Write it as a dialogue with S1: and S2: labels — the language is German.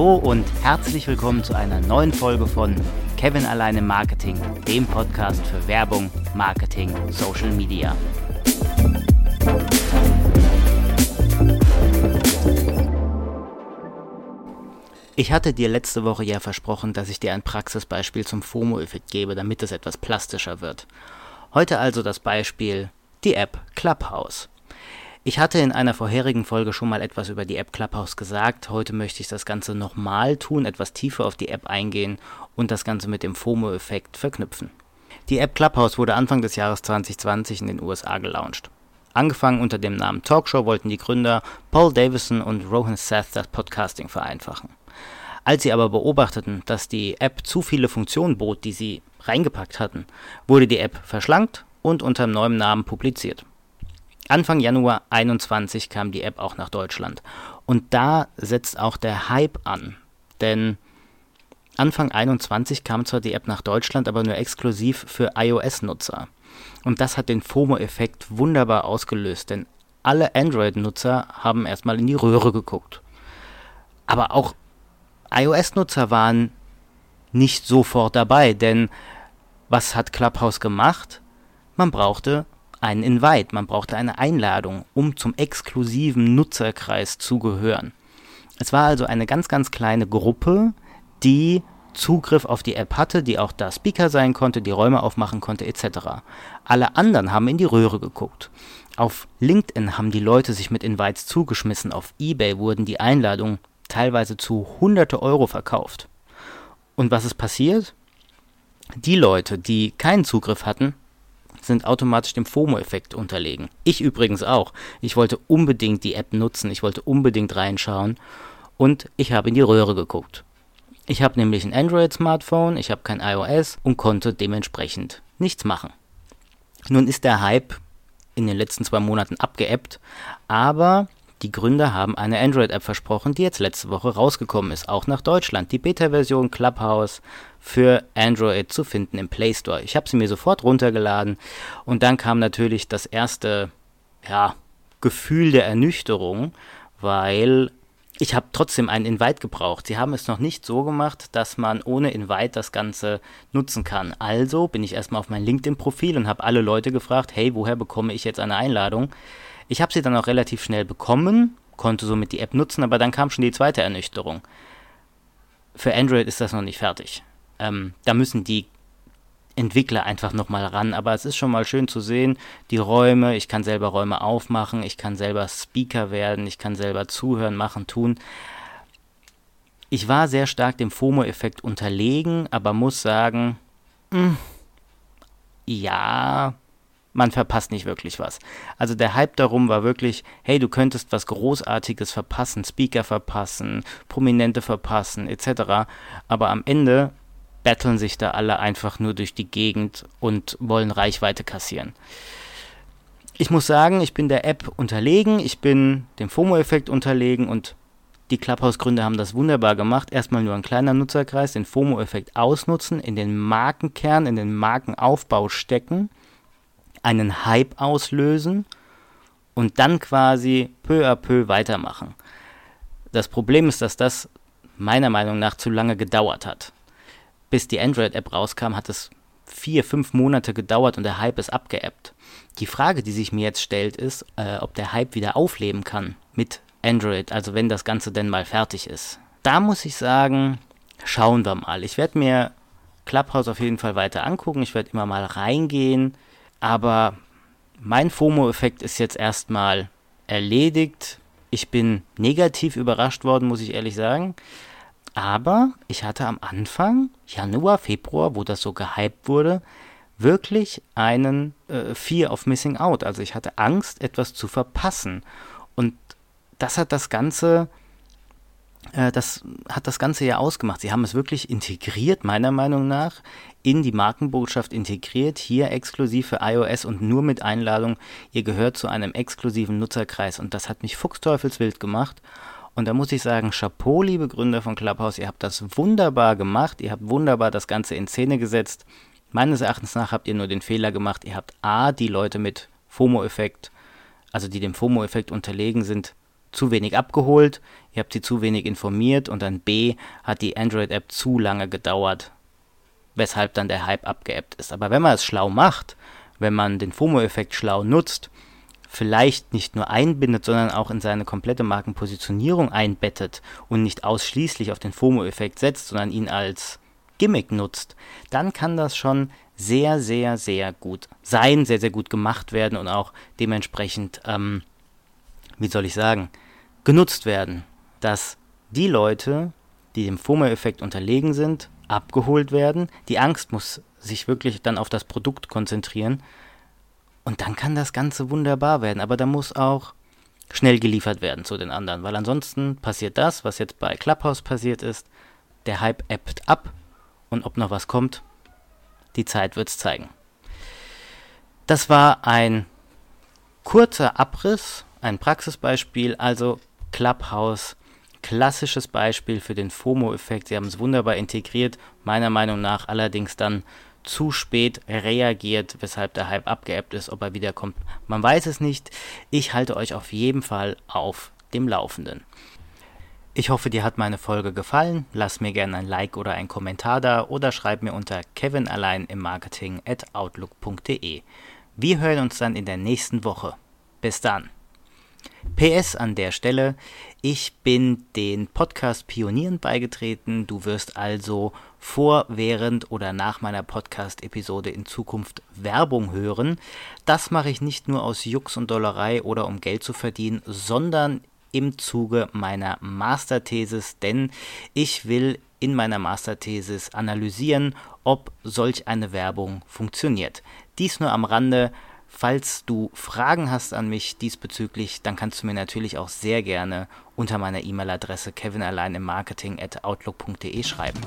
S1: Hallo und herzlich willkommen zu einer neuen Folge von Kevin alleine Marketing, dem Podcast für Werbung, Marketing, Social Media. Ich hatte dir letzte Woche ja versprochen, dass ich dir ein Praxisbeispiel zum FOMO-Effekt gebe, damit es etwas plastischer wird. Heute also das Beispiel die App Clubhouse. Ich hatte in einer vorherigen Folge schon mal etwas über die App Clubhouse gesagt. Heute möchte ich das Ganze nochmal tun, etwas tiefer auf die App eingehen und das Ganze mit dem FOMO-Effekt verknüpfen. Die App Clubhouse wurde Anfang des Jahres 2020 in den USA gelauncht. Angefangen unter dem Namen Talkshow wollten die Gründer Paul Davison und Rohan Seth das Podcasting vereinfachen. Als sie aber beobachteten, dass die App zu viele Funktionen bot, die sie reingepackt hatten, wurde die App verschlankt und unter neuem Namen publiziert. Anfang Januar 21 kam die App auch nach Deutschland. Und da setzt auch der Hype an. Denn Anfang 21 kam zwar die App nach Deutschland, aber nur exklusiv für iOS-Nutzer. Und das hat den FOMO-Effekt wunderbar ausgelöst, denn alle Android-Nutzer haben erstmal in die Röhre geguckt. Aber auch iOS-Nutzer waren nicht sofort dabei, denn was hat Clubhouse gemacht? Man brauchte einen Invite, man brauchte eine Einladung, um zum exklusiven Nutzerkreis zu gehören. Es war also eine ganz, ganz kleine Gruppe, die Zugriff auf die App hatte, die auch da Speaker sein konnte, die Räume aufmachen konnte, etc. Alle anderen haben in die Röhre geguckt. Auf LinkedIn haben die Leute sich mit Invites zugeschmissen, auf eBay wurden die Einladungen teilweise zu hunderte Euro verkauft. Und was ist passiert? Die Leute, die keinen Zugriff hatten, sind automatisch dem FOMO-Effekt unterlegen. Ich übrigens auch. Ich wollte unbedingt die App nutzen, ich wollte unbedingt reinschauen und ich habe in die Röhre geguckt. Ich habe nämlich ein Android-Smartphone, ich habe kein iOS und konnte dementsprechend nichts machen. Nun ist der Hype in den letzten zwei Monaten abgeebbt, aber die Gründer haben eine Android-App versprochen, die jetzt letzte Woche rausgekommen ist, auch nach Deutschland. Die Beta-Version Clubhouse für Android zu finden im Play Store. Ich habe sie mir sofort runtergeladen und dann kam natürlich das erste ja, Gefühl der Ernüchterung, weil ich habe trotzdem einen Invite gebraucht. Sie haben es noch nicht so gemacht, dass man ohne Invite das Ganze nutzen kann. Also bin ich erstmal auf mein LinkedIn-Profil und habe alle Leute gefragt, hey, woher bekomme ich jetzt eine Einladung? Ich habe sie dann auch relativ schnell bekommen, konnte somit die App nutzen, aber dann kam schon die zweite Ernüchterung. Für Android ist das noch nicht fertig. Ähm, da müssen die Entwickler einfach nochmal ran. Aber es ist schon mal schön zu sehen, die Räume, ich kann selber Räume aufmachen, ich kann selber Speaker werden, ich kann selber zuhören, machen, tun. Ich war sehr stark dem FOMO-Effekt unterlegen, aber muss sagen, mh, hm, ja, man verpasst nicht wirklich was. Also der Hype darum war wirklich, hey, du könntest was Großartiges verpassen, Speaker verpassen, Prominente verpassen, etc. Aber am Ende betteln sich da alle einfach nur durch die Gegend und wollen Reichweite kassieren. Ich muss sagen, ich bin der App unterlegen, ich bin dem FOMO-Effekt unterlegen und die Clubhouse-Gründer haben das wunderbar gemacht. Erstmal nur ein kleiner Nutzerkreis, den FOMO-Effekt ausnutzen, in den Markenkern, in den Markenaufbau stecken einen Hype auslösen und dann quasi peu à peu weitermachen. Das Problem ist, dass das meiner Meinung nach zu lange gedauert hat. Bis die Android-App rauskam, hat es vier, fünf Monate gedauert und der Hype ist abgeebbt. Die Frage, die sich mir jetzt stellt, ist, äh, ob der Hype wieder aufleben kann mit Android, also wenn das Ganze denn mal fertig ist. Da muss ich sagen, schauen wir mal. Ich werde mir Clubhouse auf jeden Fall weiter angucken. Ich werde immer mal reingehen, aber mein FOMO-Effekt ist jetzt erstmal erledigt. Ich bin negativ überrascht worden, muss ich ehrlich sagen. Aber ich hatte am Anfang, Januar, Februar, wo das so gehypt wurde, wirklich einen äh, Fear of Missing Out. Also ich hatte Angst, etwas zu verpassen. Und das hat das Ganze das hat das Ganze ja ausgemacht. Sie haben es wirklich integriert, meiner Meinung nach, in die Markenbotschaft integriert, hier exklusiv für iOS und nur mit Einladung. Ihr gehört zu einem exklusiven Nutzerkreis und das hat mich fuchsteufelswild gemacht. Und da muss ich sagen, Chapeau, liebe Gründer von Clubhouse, ihr habt das wunderbar gemacht, ihr habt wunderbar das Ganze in Szene gesetzt. Meines Erachtens nach habt ihr nur den Fehler gemacht, ihr habt A, die Leute mit FOMO-Effekt, also die dem FOMO-Effekt unterlegen sind, zu wenig abgeholt, ihr habt sie zu wenig informiert und dann B hat die Android-App zu lange gedauert, weshalb dann der Hype abgeebbt ist. Aber wenn man es schlau macht, wenn man den FOMO-Effekt schlau nutzt, vielleicht nicht nur einbindet, sondern auch in seine komplette Markenpositionierung einbettet und nicht ausschließlich auf den FOMO-Effekt setzt, sondern ihn als Gimmick nutzt, dann kann das schon sehr, sehr, sehr gut sein, sehr, sehr gut gemacht werden und auch dementsprechend, ähm, wie soll ich sagen, genutzt werden, dass die Leute, die dem FOMO-Effekt unterlegen sind, abgeholt werden. Die Angst muss sich wirklich dann auf das Produkt konzentrieren. Und dann kann das Ganze wunderbar werden. Aber da muss auch schnell geliefert werden zu den anderen. Weil ansonsten passiert das, was jetzt bei Clubhouse passiert ist. Der Hype ebbt ab. Und ob noch was kommt, die Zeit wird es zeigen. Das war ein kurzer Abriss, ein Praxisbeispiel. Also Clubhouse klassisches Beispiel für den FOMO-Effekt. Sie haben es wunderbar integriert, meiner Meinung nach allerdings dann zu spät reagiert, weshalb der Hype abgeebbt ist, ob er wiederkommt. Man weiß es nicht. Ich halte euch auf jeden Fall auf dem Laufenden. Ich hoffe, dir hat meine Folge gefallen. Lass mir gerne ein Like oder einen Kommentar da oder schreib mir unter kevinallein im Marketing at outlook.de. Wir hören uns dann in der nächsten Woche. Bis dann. PS an der Stelle, ich bin den Podcast Pionieren beigetreten. Du wirst also vor, während oder nach meiner Podcast-Episode in Zukunft Werbung hören. Das mache ich nicht nur aus Jux und Dollerei oder um Geld zu verdienen, sondern im Zuge meiner Masterthesis, denn ich will in meiner Masterthesis analysieren, ob solch eine Werbung funktioniert. Dies nur am Rande. Falls du Fragen hast an mich diesbezüglich, dann kannst du mir natürlich auch sehr gerne unter meiner E-Mail-Adresse kevinallein im Marketing at outlook.de schreiben.